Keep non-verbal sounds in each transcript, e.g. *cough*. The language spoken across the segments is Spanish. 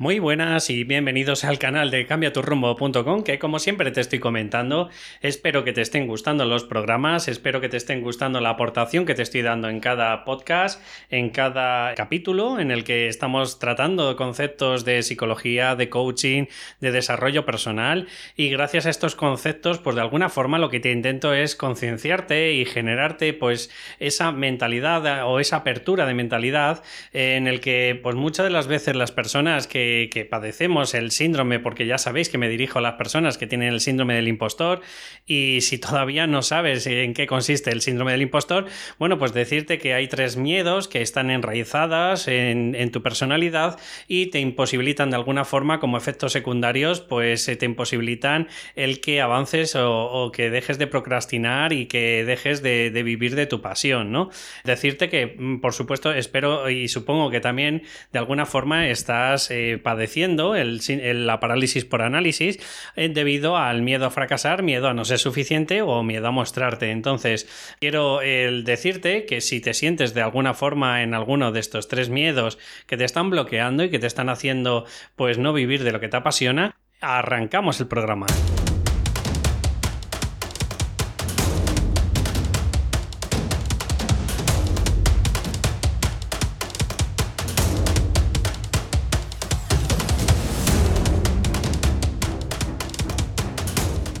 Muy buenas y bienvenidos al canal de cambiaturrumbo.com que como siempre te estoy comentando, espero que te estén gustando los programas, espero que te estén gustando la aportación que te estoy dando en cada podcast, en cada capítulo en el que estamos tratando conceptos de psicología, de coaching, de desarrollo personal. Y gracias a estos conceptos pues de alguna forma lo que te intento es concienciarte y generarte pues esa mentalidad o esa apertura de mentalidad en el que pues muchas de las veces las personas que que, padecemos el síndrome, porque ya sabéis que me dirijo a las personas que tienen el síndrome del impostor, y si todavía no sabes en qué consiste el síndrome del impostor, bueno, pues decirte que hay tres miedos que están enraizadas en, tu personalidad y te imposibilitan de alguna forma como efectos secundarios, pues te imposibilitan el que avances o, que dejes de procrastinar y que dejes de, vivir de tu pasión, ¿no? Decirte que, mm, por supuesto, espero y supongo que también de alguna forma estás eh, padeciendo el, la parálisis por análisis eh, debido al miedo a fracasar, miedo a no ser suficiente o miedo a mostrarte. Entonces, quiero decirte que si te sientes de alguna forma en alguno de estos tres miedos que te están bloqueando y que te están haciendo pues no vivir de lo que te apasiona, arrancamos el programa.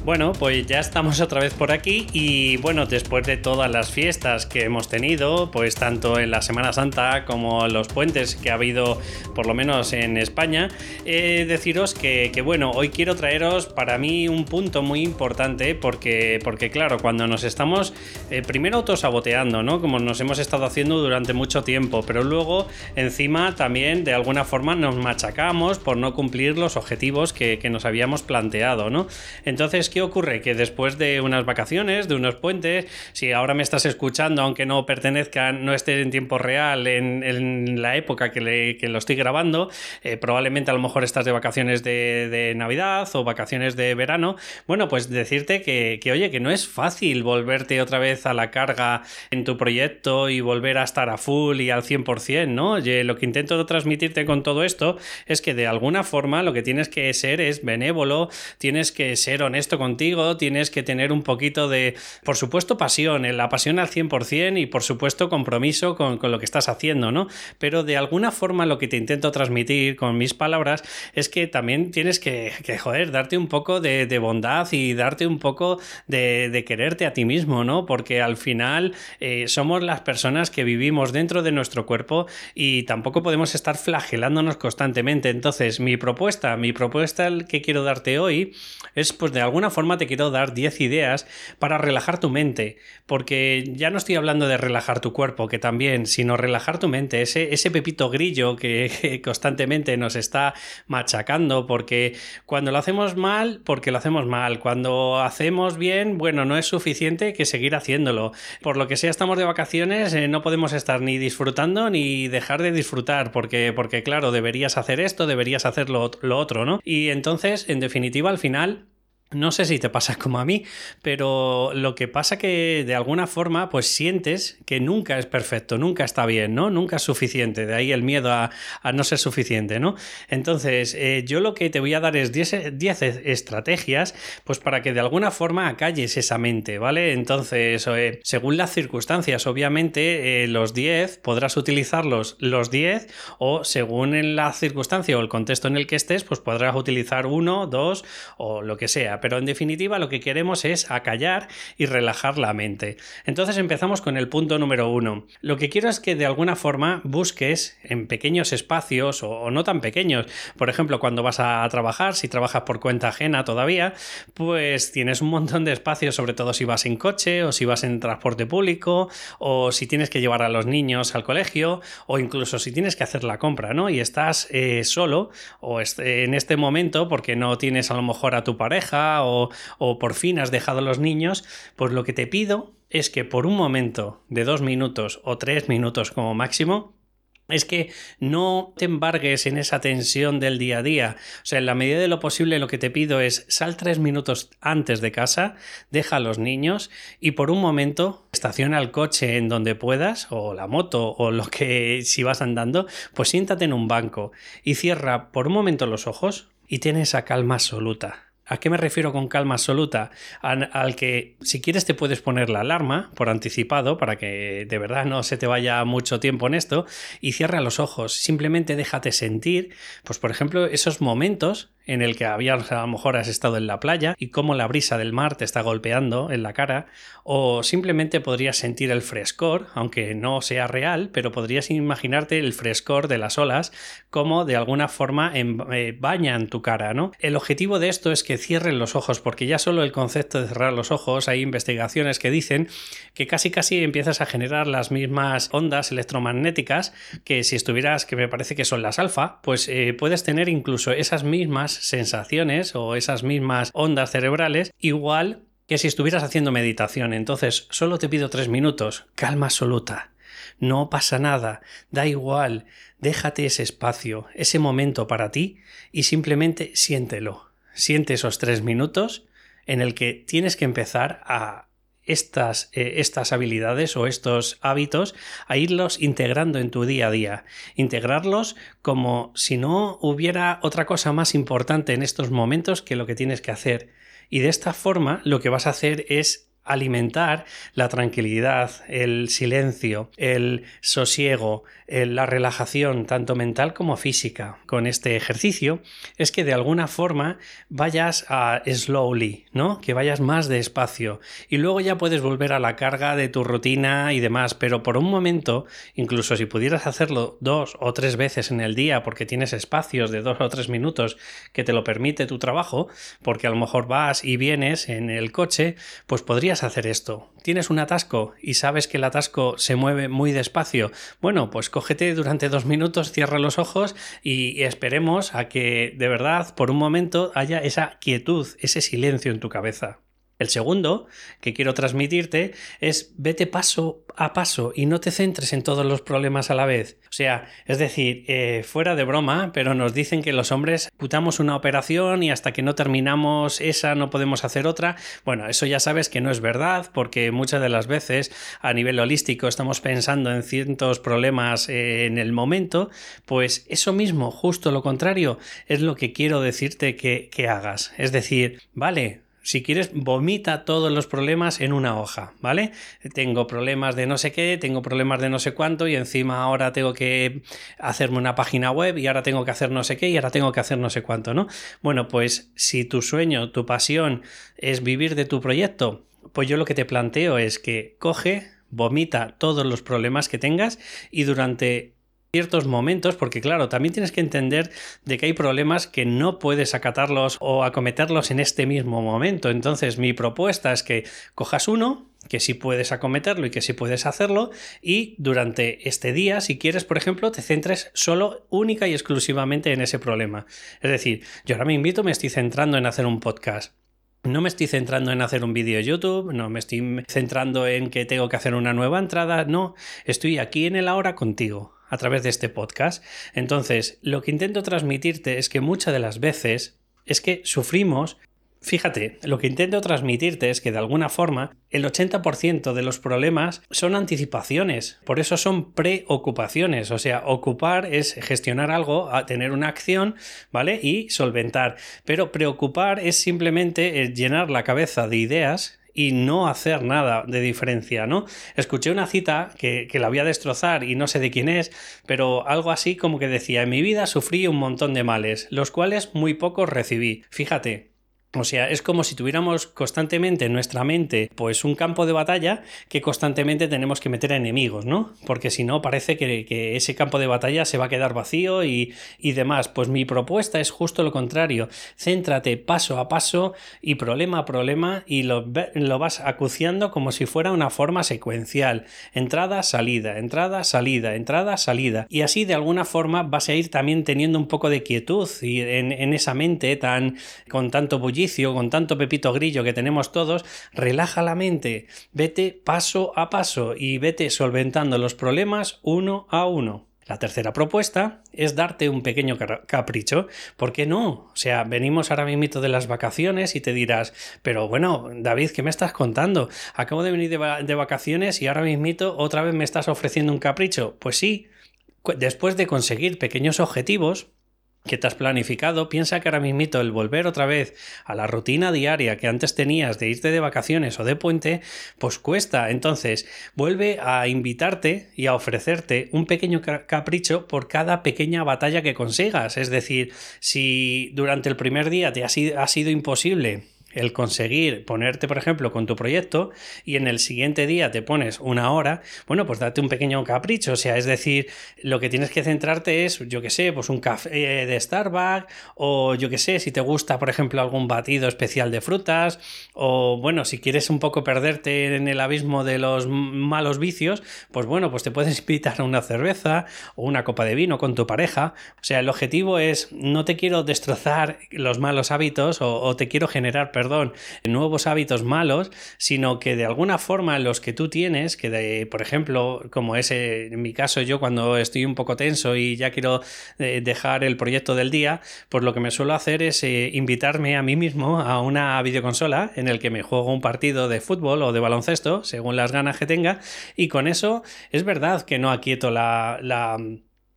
Bueno, pues ya estamos *laughs* otra vez por aquí y bueno, después de todas las fiestas que hemos tenido, pues tanto en la Semana Santa como los puentes que ha habido por lo menos en España, eh, deciros que, bueno, hoy quiero traeros para mí un punto muy importante porque, porque claro, cuando nos estamos eh, primero autosaboteando, ¿no? Como nos hemos estado haciendo durante mucho tiempo, pero luego encima también de alguna forma nos machacamos por no cumplir los objetivos que, que nos habíamos planteado, ¿no? Entonces, ¿qué ocurre? Que después de unas vacaciones, de unos puentes, si ahora me estás escuchando, aunque no pertenezca, no esté en tiempo real en, la época que, lo estoy grabando, eh, probablemente a lo mejor estás de vacaciones de, Navidad o vacaciones de verano, bueno, pues decirte que, oye, que no es fácil volverte otra vez a la carga en tu proyecto y volver a estar a full y al 100%, ¿no? Lo que intento transmitirte con todo esto es que de alguna forma lo que tienes que ser es benévolo, tienes que ser honesto con contigo, tienes que tener un poquito de, por supuesto, pasión, eh, la pasión al 100% y por supuesto compromiso con, lo que estás haciendo, ¿no? Pero de alguna forma lo que te intento transmitir con mis palabras es que también tienes que, joder, darte un poco de, bondad y darte un poco de, quererte a ti mismo, ¿no? Porque al final eh, somos las personas que vivimos dentro de nuestro cuerpo y tampoco podemos estar flagelándonos constantemente. Entonces, mi propuesta, mi propuesta que quiero darte hoy es pues de alguna forma te quiero dar 10 ideas para relajar tu mente, porque ya no estoy hablando de relajar tu cuerpo, que también, sino relajar tu mente, ese, pepito grillo que, constantemente nos está machacando, porque cuando lo hacemos mal, porque lo hacemos mal, cuando hacemos bien, bueno, no es suficiente que seguir haciéndolo. Por lo que sea, estamos de vacaciones, eh, no podemos estar ni disfrutando ni dejar de disfrutar, porque, porque claro, deberías hacer esto, deberías hacer lo, lo otro, ¿no? Y entonces, en definitiva, al final no sé si te pasa como a mí, pero lo que pasa que de alguna forma pues sientes que nunca es perfecto, nunca está bien, ¿no? Nunca es suficiente, de ahí el miedo a, no ser suficiente, ¿no? Entonces, eh, yo lo que te voy a dar es 10 estrategias pues para que de alguna forma acalles esa mente, ¿vale? Entonces, eh, según las circunstancias, obviamente eh, los 10 podrás utilizarlos los 10 o según en la circunstancia o el contexto en el que estés, pues podrás utilizar uno, dos o lo que sea pero en definitiva lo que queremos es acallar y relajar la mente. Entonces empezamos con el punto número uno. Lo que quiero es que de alguna forma busques en pequeños espacios o, no tan pequeños. Por ejemplo, cuando vas a trabajar, si trabajas por cuenta ajena todavía, pues tienes un montón de espacios, sobre todo si vas en coche o si vas en transporte público o si tienes que llevar a los niños al colegio o incluso si tienes que hacer la compra, ¿no? Y estás eh, solo o en este momento porque no tienes a lo mejor a tu pareja o, por fin has dejado a los niños, pues lo que te pido es que por un momento de dos minutos o tres minutos como máximo, es que no te embargues en esa tensión del día a día. O sea, en la medida de lo posible lo que te pido es sal tres minutos antes de casa, deja a los niños y por un momento estaciona el coche en donde puedas o la moto o lo que si vas andando, pues siéntate en un banco y cierra por un momento los ojos y tienes esa calma absoluta ¿A qué me refiero con calma absoluta? Al, que si quieres te puedes poner la alarma por anticipado para que de verdad no se te vaya mucho tiempo en esto y cierra los ojos. Simplemente déjate sentir, pues por ejemplo, esos momentos en el que habías, a lo mejor has estado en la playa y cómo la brisa del mar te está golpeando en la cara, o simplemente podrías sentir el frescor, aunque no sea real, pero podrías imaginarte el frescor de las olas, como de alguna forma eh, bañan tu cara, ¿no? El objetivo de esto es que cierren los ojos, porque ya solo el concepto de cerrar los ojos, hay investigaciones que dicen que casi casi empiezas a generar las mismas ondas electromagnéticas que si estuvieras, que me parece que son las alfa, pues eh, puedes tener incluso esas mismas sensaciones o esas mismas ondas cerebrales igual que si estuvieras haciendo meditación. Entonces, solo te pido tres minutos, calma absoluta. No pasa nada, da igual, déjate ese espacio, ese momento para ti y simplemente siéntelo. Siente esos tres minutos en el que tienes que empezar a estas, eh, estas habilidades o estos hábitos a irlos integrando en tu día a día. Integrarlos como si no hubiera otra cosa más importante en estos momentos que lo que tienes que hacer. Y de esta forma lo que vas a hacer es alimentar la tranquilidad, el silencio, el sosiego, la relajación, tanto mental como física, con este ejercicio, es que de alguna forma vayas a slowly, ¿no? Que vayas más despacio. Y luego ya puedes volver a la carga de tu rutina y demás, pero por un momento, incluso si pudieras hacerlo dos o tres veces en el día, porque tienes espacios de dos o tres minutos que te lo permite tu trabajo, porque a lo mejor vas y vienes en el coche, pues podrías hacer esto. ¿Tienes un atasco y sabes que el atasco se mueve muy despacio? Bueno, pues cógete durante dos minutos, cierra los ojos y esperemos a que de verdad por un momento haya esa quietud, ese silencio en tu cabeza. El segundo que quiero transmitirte es vete paso a paso y no te centres en todos los problemas a la vez. O sea, es decir, eh, fuera de broma, pero nos dicen que los hombres putamos una operación y hasta que no terminamos esa no podemos hacer otra. Bueno, eso ya sabes que no es verdad porque muchas de las veces a nivel holístico estamos pensando en ciertos problemas eh, en el momento, pues eso mismo, justo lo contrario, es lo que quiero decirte que, que hagas. Es decir, vale, si quieres, vomita todos los problemas en una hoja, ¿vale? Tengo problemas de no sé qué, tengo problemas de no sé cuánto y encima ahora tengo que hacerme una página web y ahora tengo que hacer no sé qué y ahora tengo que hacer no sé cuánto, ¿no? Bueno, pues si tu sueño, tu pasión es vivir de tu proyecto, pues yo lo que te planteo es que coge, vomita todos los problemas que tengas y durante ciertos momentos, porque claro, también tienes que entender de que hay problemas que no puedes acatarlos o acometerlos en este mismo momento. Entonces, mi propuesta es que cojas uno, que sí puedes acometerlo y que sí puedes hacerlo, y durante este día, si quieres, por ejemplo, te centres solo, única y exclusivamente en ese problema. Es decir, yo ahora me invito, me estoy centrando en hacer un podcast. No me estoy centrando en hacer un vídeo YouTube, no me estoy centrando en que tengo que hacer una nueva entrada, no, estoy aquí en el ahora contigo a través de este podcast. Entonces, lo que intento transmitirte es que muchas de las veces es que sufrimos Fíjate, lo que intento transmitirte es que de alguna forma el 80% de los problemas son anticipaciones, por eso son preocupaciones, o sea, ocupar es gestionar algo, tener una acción, ¿vale? Y solventar, pero preocupar es simplemente eh, llenar la cabeza de ideas y no hacer nada de diferencia, ¿no? Escuché una cita que, que, la voy a destrozar y no sé de quién es, pero algo así como que decía, en mi vida sufrí un montón de males, los cuales muy pocos recibí. Fíjate, o sea, es como si tuviéramos constantemente en nuestra mente pues un campo de batalla que constantemente tenemos que meter a enemigos, ¿no? Porque si no parece que, ese campo de batalla se va a quedar vacío y, demás. Pues mi propuesta es justo lo contrario. Céntrate paso a paso y problema a problema y lo, lo vas acuciando como si fuera una forma secuencial. Entrada, salida, entrada, salida, entrada, salida. Y así de alguna forma vas a ir también teniendo un poco de quietud y en, en esa mente tan con tanto bullicio con tanto pepito grillo que tenemos todos, relaja la mente, vete paso a paso y vete solventando los problemas uno a uno. La tercera propuesta es darte un pequeño capricho. ¿Por qué no? O sea, venimos ahora mismo de las vacaciones y te dirás, pero bueno, David, ¿qué me estás contando? Acabo de venir de, vacaciones y ahora mismo otra vez me estás ofreciendo un capricho. Pues sí, después de conseguir pequeños objetivos, que te has planificado, piensa que ahora mismo el volver otra vez a la rutina diaria que antes tenías de irte de vacaciones o de puente, pues cuesta. Entonces, vuelve a invitarte y a ofrecerte un pequeño capricho por cada pequeña batalla que consigas. Es decir, si durante el primer día te ha sido, ha sido imposible el conseguir ponerte, por ejemplo, con tu proyecto y en el siguiente día te pones una hora, bueno, pues date un pequeño capricho, o sea, es decir, lo que tienes que centrarte es, yo que sé, pues un café de Starbucks o yo que sé, si te gusta, por ejemplo, algún batido especial de frutas o bueno, si quieres un poco perderte en el abismo de los malos vicios, pues bueno, pues te puedes *laughs* invitar a una cerveza o una copa de vino con tu pareja, o sea, el objetivo es no te quiero destrozar los malos hábitos o, o te quiero generar perdón, nuevos hábitos malos, sino que de alguna forma los que tú tienes, que de, por ejemplo, como es en mi caso yo cuando estoy un poco tenso y ya quiero eh, dejar el proyecto del día, pues lo que me suelo hacer es eh, invitarme a mí mismo a una videoconsola en el que me juego un partido de fútbol o de baloncesto, según las ganas que tenga, y con eso es verdad que no aquieto la, la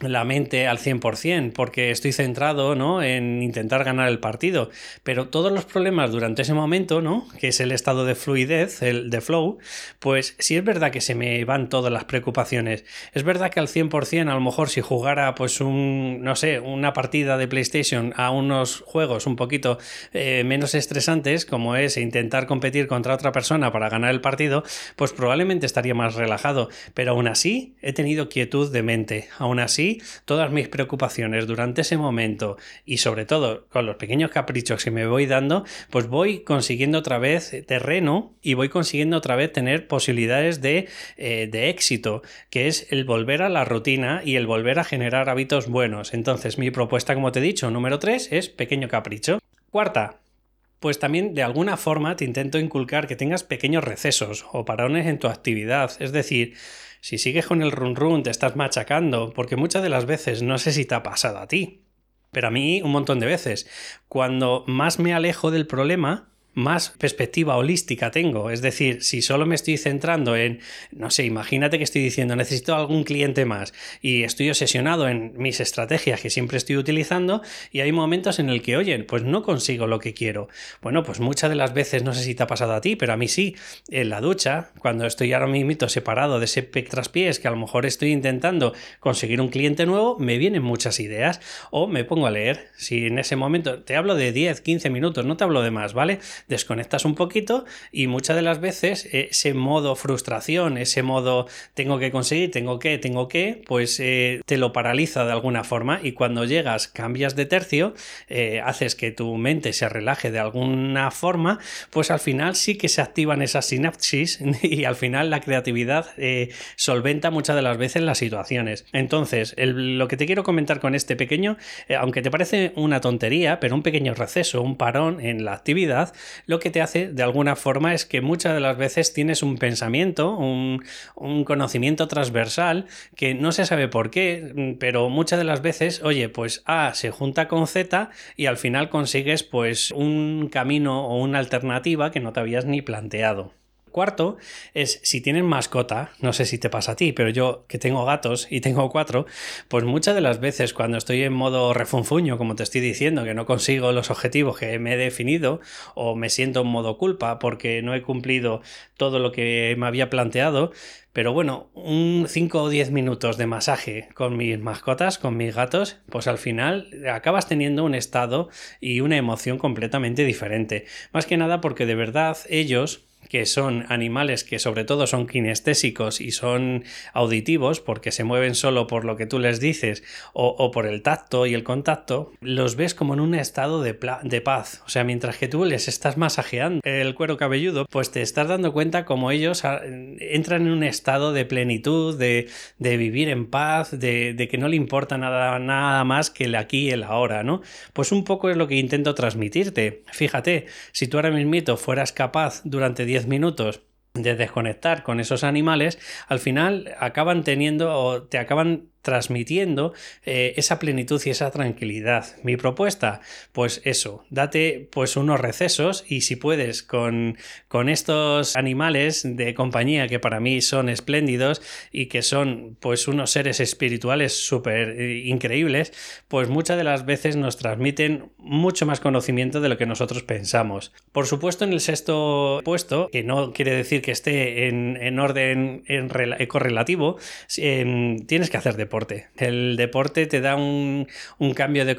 la mente al 100% porque estoy centrado ¿no? en intentar ganar el partido. Pero todos los problemas durante ese momento, ¿no? que es el estado de fluidez, el de flow, pues sí es verdad que se me van todas las preocupaciones. Es verdad que al 100% a lo mejor si jugara pues un, no sé, una partida de PlayStation a unos juegos un poquito eh, menos estresantes, como es intentar competir contra otra persona para ganar el partido, pues probablemente estaría más relajado. Pero aún así he tenido quietud de mente. Aún así todas mis preocupaciones durante ese momento y sobre todo con los pequeños caprichos que me voy dando, pues voy consiguiendo otra vez terreno y voy consiguiendo otra vez tener posibilidades de, eh, de éxito, que es el volver a la rutina y el volver a generar hábitos buenos. Entonces mi propuesta, como te he dicho, número 3 es pequeño capricho. Cuarta, pues también de alguna forma te intento inculcar que tengas pequeños recesos o parones en tu actividad. Es decir, si sigues con el run run, te estás machacando, porque muchas de las veces no sé si te ha pasado a ti, pero a mí un montón de veces. Cuando más me alejo del problema, más perspectiva holística tengo. Es decir, si solo me estoy centrando en, no sé, imagínate que estoy diciendo necesito algún cliente más y estoy obsesionado en mis estrategias que siempre estoy utilizando y hay momentos en el que, oye, pues no consigo lo que quiero. Bueno, pues muchas de las veces, no sé si te ha pasado a ti, pero a mí sí, en la ducha, cuando estoy ahora mismo separado de ese traspiés que a lo mejor estoy intentando conseguir un cliente nuevo, me vienen muchas ideas o me pongo a leer. Si en ese momento te hablo de 10, 15 minutos, no te hablo de más, ¿vale? Desconectas un poquito y muchas de las veces ese modo frustración, ese modo tengo que conseguir, tengo que, tengo que, pues eh, te lo paraliza de alguna forma y cuando llegas cambias de tercio, eh, haces que tu mente se relaje de alguna forma, pues al final sí que se activan esas sinapsis *laughs* y al final la creatividad eh, solventa muchas de las veces las situaciones. Entonces, lo que te quiero comentar con este pequeño, aunque te parece una tontería, pero un pequeño receso, un parón en la actividad, lo que te hace de alguna forma es que muchas de las veces tienes un pensamiento, un, conocimiento transversal que no se sabe por qué, pero muchas de las veces, oye, pues A se junta con Z y al final consigues pues un camino o una alternativa que no te habías ni planteado. Cuarto es si tienen mascota, no sé si te pasa a ti, pero yo que tengo gatos y tengo cuatro, pues muchas de las veces cuando estoy en modo refunfuño, como te estoy diciendo, que no consigo los objetivos que me he definido o me siento en modo culpa porque no he cumplido todo lo que me había planteado, pero bueno, un 5 o 10 minutos de masaje con mis mascotas, con mis gatos, pues al final acabas teniendo un estado y una emoción completamente diferente. Más que nada porque de verdad ellos que son animales que sobre todo son kinestésicos y son auditivos porque se mueven solo por lo que tú les dices o, por el tacto y el contacto, los ves como en un estado de, paz. O sea, mientras que tú les estás masajeando el cuero cabelludo, pues te estás dando cuenta como ellos ah, entran en un estado de plenitud, de, vivir en paz, de, que no le importa nada, nada más que el aquí y el ahora, ¿no? Pues un poco es lo que intento transmitirte. Fíjate, si tú ahora mismo fueras capaz durante 10 minutos de desconectar con esos animales, al final acaban teniendo o te acaban transmitiendo eh, esa plenitud y esa tranquilidad. Mi propuesta, pues eso, date pues unos recesos y si puedes con, con estos animales de compañía que para mí son espléndidos y que son pues unos seres espirituales súper eh, increíbles, pues muchas de las veces nos transmiten mucho más conocimiento de lo que nosotros pensamos. Por supuesto, en el sexto puesto, que no quiere decir que esté en, orden en correlativo, em, tienes que hacer El deporte te da un, cambio de,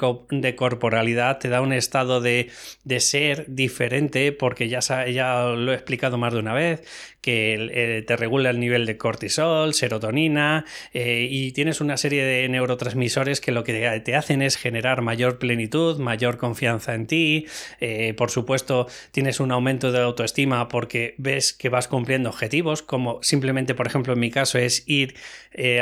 corporalidad, te da un estado de, ser diferente, porque ya, ya lo he explicado más de una vez, que eh, te regula el nivel de cortisol, serotonina, eh, y tienes una serie de neurotransmisores que lo que te hacen es generar mayor plenitud, mayor confianza en ti. Eh, por supuesto, tienes un aumento de autoestima porque ves que vas cumpliendo objetivos, como simplemente, por ejemplo, en mi caso es ir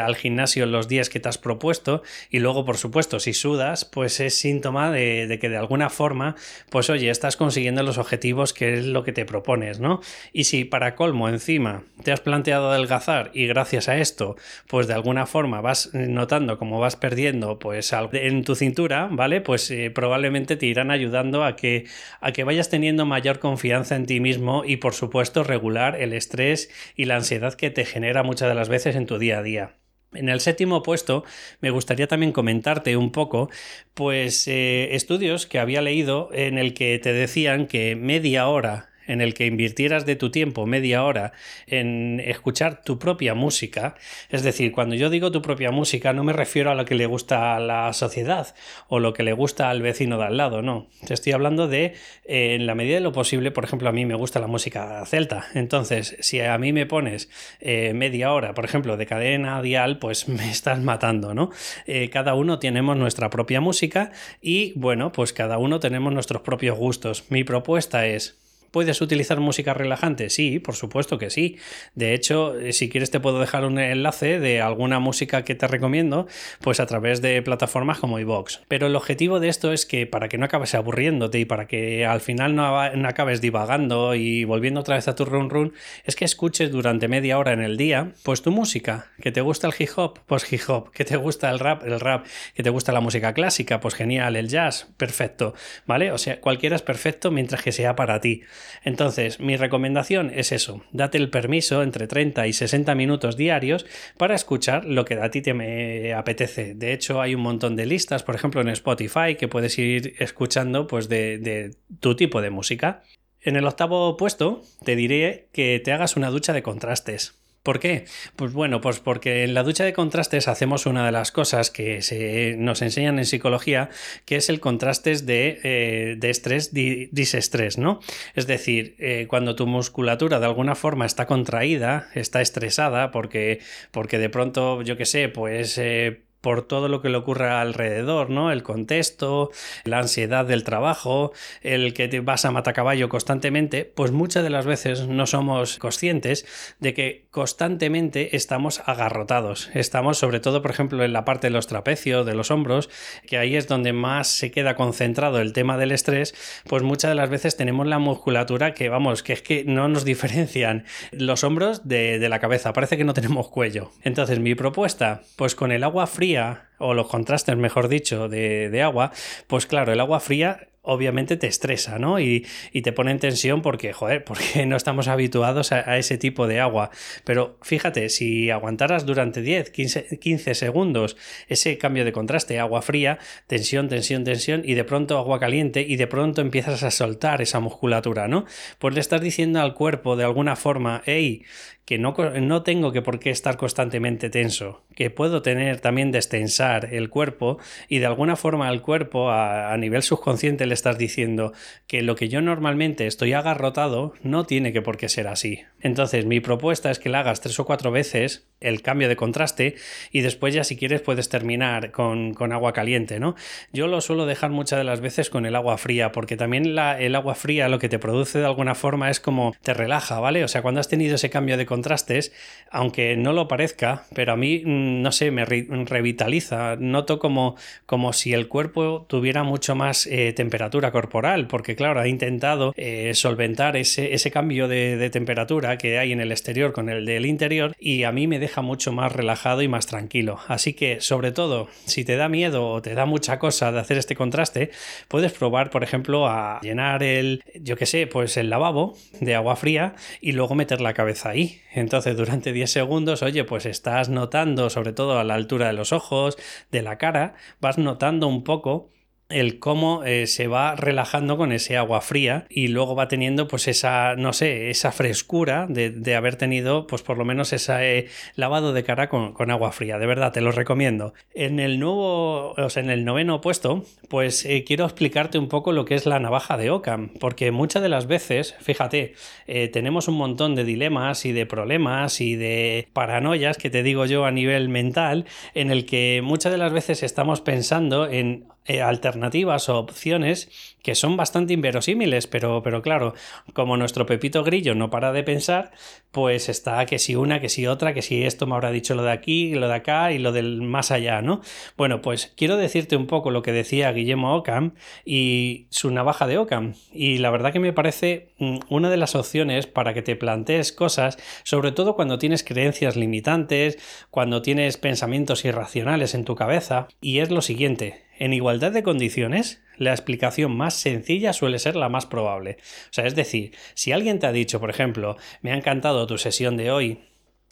al gimnasio los días que te has propuesto y luego, por supuesto, si sudas, pues es síntoma de, que de alguna forma, pues oye, estás consiguiendo los objetivos que es lo que te propones, ¿no? Y si para colmo encima te has planteado adelgazar y gracias a esto, pues de alguna forma vas notando cómo vas perdiendo pues en tu cintura, ¿vale? Pues eh, probablemente te irán ayudando a que, a que vayas teniendo mayor confianza en ti mismo y por supuesto regular el estrés y la ansiedad que te genera muchas de las veces en tu día a día. En el séptimo puesto me gustaría también comentarte un poco, pues eh, estudios que había leído en el que te decían que media hora en el que invirtieras de tu tiempo media hora en escuchar tu propia música, es decir, cuando yo digo tu propia música no me refiero a lo que le gusta a la sociedad o lo que le gusta al vecino de al lado, no, te estoy hablando de, eh, en la medida de lo posible, por ejemplo, a mí me gusta la música celta, entonces si a mí me pones eh, media hora, por ejemplo, de cadena dial, pues me estás matando, ¿no? Eh, cada uno tenemos nuestra propia música y bueno, pues cada uno tenemos nuestros propios gustos. Mi propuesta es ¿Puedes utilizar música relajante? Sí, por supuesto que sí. De hecho, eh, si quieres te puedo dejar un enlace de alguna música que te recomiendo, pues a través de plataformas como iVoox. Pero el objetivo de esto es que para que no acabes aburriéndote y para que al final no, acabes divagando y volviendo otra vez a tu run run, es que escuches durante media hora en el día, pues tu música. ¿Que te gusta el hip hop? Pues hip hop. ¿Que te gusta el rap? El rap. ¿Que te gusta la música clásica? Pues genial. El jazz, perfecto. ¿Vale? O sea, cualquiera es perfecto mientras que sea para ti. Entonces, mi recomendación es eso, date el permiso entre 30 y 60 minutos diarios para escuchar lo que a ti te apetece. De hecho, hay un montón de listas, por ejemplo, en Spotify, que puedes ir escuchando pues, de tu tipo de música. En el octavo puesto te diré que te hagas una ducha de contrastes. ¿Por qué? Pues bueno, pues porque en la ducha de contrastes hacemos una de las cosas que se nos enseñan en psicología, que es el contrastes de, eh, estrés, disestrés, ¿no? Es decir, eh, cuando tu musculatura de alguna forma está contraída, está estresada, porque, porque de pronto, yo qué sé, pues... Eh, por todo lo que le ocurra alrededor, ¿no? El contexto, la ansiedad del trabajo, el que te vas a matacaballo constantemente, pues muchas de las veces no somos conscientes de que constantemente estamos agarrotados. Estamos sobre todo, por ejemplo, en la parte de los trapecios, de los hombros, que ahí es donde más se queda concentrado el tema del estrés, pues muchas de las veces tenemos la musculatura que, vamos, que es que no nos diferencian los hombros de, de la cabeza, parece que no tenemos cuello. Entonces, mi propuesta, pues con el agua fría, o los contrastes, mejor dicho, de, agua, pues claro, el agua fría obviamente te estresa, ¿no? Y, te pone en tensión porque, joder, *laughs* porque no estamos habituados a, ese tipo de agua. Pero fíjate, si aguantaras durante 10, 15, 15, segundos ese cambio de contraste, agua fría, tensión, tensión, tensión, y de pronto agua caliente, y de pronto empiezas a soltar esa musculatura, ¿no? Pues le estás diciendo al cuerpo de alguna forma, hey, que no, no tengo que por qué estar constantemente tenso, que puedo tener también destensar el cuerpo y de alguna forma al cuerpo a, a nivel subconsciente le estás diciendo que lo que yo normalmente estoy agarrotado no tiene que por qué ser así. Entonces mi propuesta es que la hagas tres o cuatro veces el cambio de contraste y después ya si quieres puedes terminar con, agua caliente, ¿no? Yo lo suelo dejar muchas de las veces con el agua fría porque también la, el agua fría lo que te produce de alguna forma es como te relaja, ¿vale? O sea, cuando has tenido ese cambio de contrastes, aunque no lo parezca, pero a mí, mm, no sé, me revitaliza, noto como, como si el cuerpo tuviera mucho más eh, temperatura corporal, porque claro, ha intentado eh, solventar ese, ese cambio de, de, temperatura que hay en el exterior con el del interior y a mí me deja mucho más relajado y más tranquilo. Así que, sobre todo, si te da miedo o te da mucha cosa de hacer este contraste, puedes probar, por ejemplo, a llenar el, yo que sé, pues el lavabo de agua fría y luego meter la cabeza ahí. Entonces, durante 10 segundos, oye, pues estás notando, sobre todo a la altura de los ojos, de la cara, vas notando un poco el cómo eh, se va relajando con ese agua fría y luego va teniendo pues esa, no sé, esa frescura de, haber tenido pues por lo menos ese lavado de cara con, agua fría. De verdad, te lo recomiendo. En el nuevo, o sea, en el noveno puesto, pues eh, quiero explicarte un poco lo que es la navaja de Ockham, porque muchas de las veces, fíjate, eh, tenemos un montón de dilemas y de problemas y de paranoias que te digo yo a nivel mental, en el que muchas de las veces estamos pensando en eh, alternativas o opciones que son bastante inverosímiles, pero, pero claro, como nuestro Pepito Grillo no para de pensar, pues está que si una, que si otra, que si esto me habrá dicho lo de aquí, lo de acá y lo del más allá, ¿no? Bueno, pues quiero decirte un poco lo que decía Guillermo Ockham y su navaja de Ockham. Y la verdad que me parece mm, una de las opciones para que te plantees cosas, sobre todo cuando tienes creencias limitantes, cuando tienes pensamientos irracionales en tu cabeza, y es lo siguiente. En igualdad de condiciones, la explicación más sencilla suele ser la más probable. O sea, es decir, si alguien te ha dicho, por ejemplo, me ha encantado tu sesión de hoy,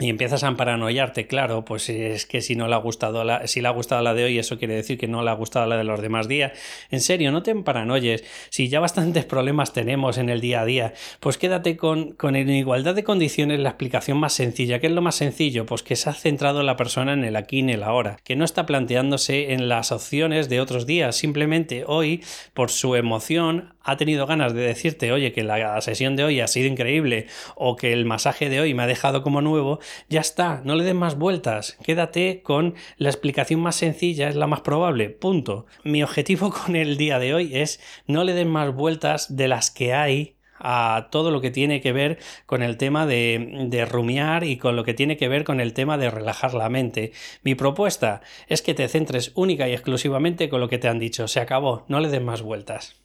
y empiezas a paranoiarte, claro, pues es que si no le ha gustado la, si le ha gustado la de hoy, eso quiere decir que no le ha gustado la de los demás días. En serio, no te paranoies. Si ya bastantes problemas tenemos en el día a día, pues quédate con, con en igualdad de condiciones la explicación más sencilla. ¿Qué es lo más sencillo? Pues que se ha centrado la persona en el aquí y en el ahora, que no está planteándose en las opciones de otros días. Simplemente hoy, por su emoción, ha tenido ganas de decirte, oye, que la sesión de hoy ha sido increíble o que el masaje de hoy me ha dejado como nuevo, ya está, no le des más vueltas, quédate con la explicación más sencilla, es la más probable, punto. Mi objetivo *laughs* con el día de hoy es no le den más vueltas de las que hay a todo lo que tiene que ver con el tema de, de, rumiar y con lo que tiene que ver con el tema de relajar la mente. Mi propuesta es que te centres única y exclusivamente con lo que te han dicho. Se acabó, no le den más vueltas.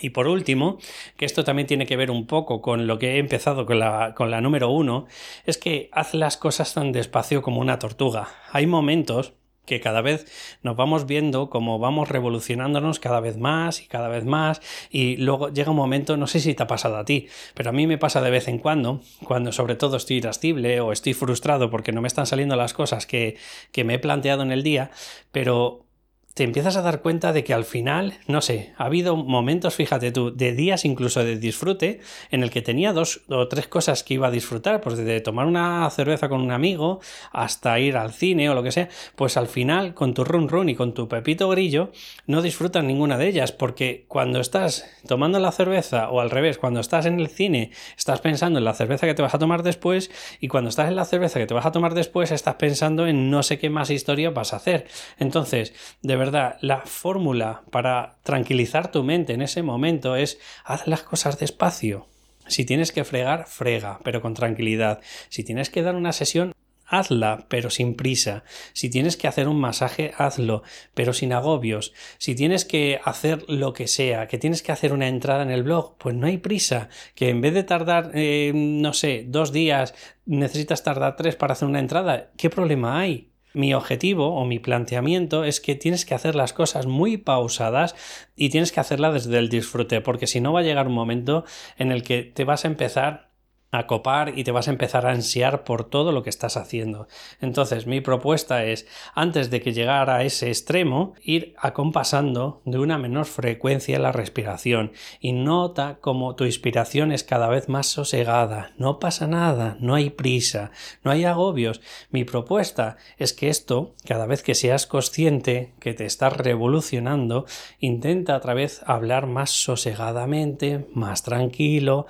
Y por último, que esto también tiene que ver un poco con lo que he empezado con la, con la número uno, es que haz las cosas tan despacio como una tortuga. Hay momentos que cada vez nos vamos viendo como vamos revolucionándonos cada vez más y cada vez más y luego llega un momento, no sé si te ha pasado a ti, pero a mí me pasa de vez en cuando, cuando sobre todo estoy irascible o estoy frustrado porque no me están saliendo las cosas que, que me he planteado en el día, pero te empiezas a dar cuenta de que al final, no sé, ha habido momentos, fíjate tú, de días incluso de disfrute, en el que tenía dos o tres cosas que iba a disfrutar, pues desde tomar una cerveza con un amigo hasta ir al cine o lo que sea, pues al final con tu run run y con tu pepito grillo no disfrutas ninguna de ellas, porque cuando estás tomando la cerveza o al revés, cuando estás en el cine, estás pensando en la cerveza que te vas a tomar después y cuando estás en la cerveza que te vas a tomar después, estás pensando en no sé qué más historia vas a hacer. Entonces, de verdad, la fórmula para tranquilizar tu mente en ese momento es haz las cosas despacio. Si tienes que fregar, frega, pero con tranquilidad. Si tienes que dar una sesión, hazla, pero sin prisa. Si tienes que hacer un masaje, hazlo, pero sin agobios. Si tienes que hacer lo que sea, que tienes que hacer una entrada en el blog, pues no hay prisa. Que en vez de tardar, eh, no sé, dos días, necesitas tardar tres para hacer una entrada. ¿Qué problema hay? Mi objetivo o mi planteamiento es que tienes que hacer las cosas muy pausadas y tienes que hacerlas desde el disfrute, porque si no va a llegar un momento en el que te vas a empezar a copar y te vas a empezar a ansiar por todo lo que estás haciendo. Entonces, mi propuesta es, antes de que llegara a ese extremo, ir acompasando de una menor frecuencia la respiración y nota como tu inspiración es cada vez más sosegada. No pasa nada, no hay prisa, no hay agobios. Mi propuesta es que esto, cada vez que seas consciente que te estás revolucionando, intenta otra vez hablar más sosegadamente, más tranquilo,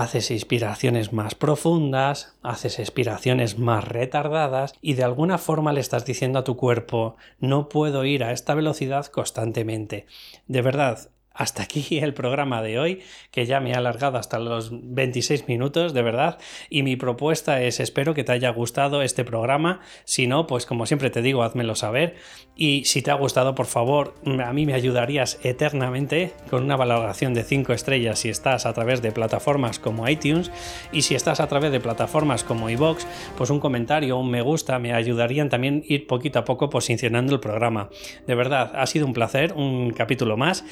haces inspiraciones más profundas, haces expiraciones más retardadas y de alguna forma le estás diciendo a tu cuerpo no puedo ir a esta velocidad constantemente. De verdad, hasta aquí *laughs* el programa de hoy, que ya me ha alargado hasta los 26 minutos, de verdad. Y mi propuesta es, espero que te haya gustado este programa. Si no, pues como siempre te digo, házmelo saber. Y si te ha gustado, por favor, a mí me ayudarías eternamente con una valoración de 5 estrellas si estás a través de plataformas como iTunes. Y si estás a través de plataformas como iVoox, pues un comentario, un me gusta, me ayudarían también ir poquito a poco posicionando el programa. De verdad, ha sido un placer, un capítulo más.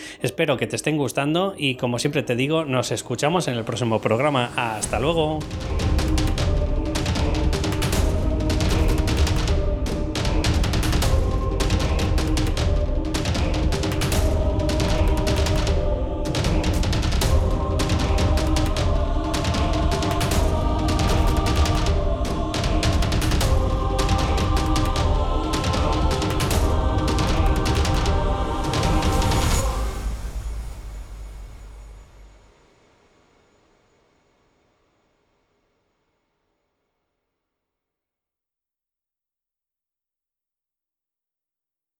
Espero que te estén gustando y como siempre te digo, nos escuchamos en el próximo programa. Hasta luego.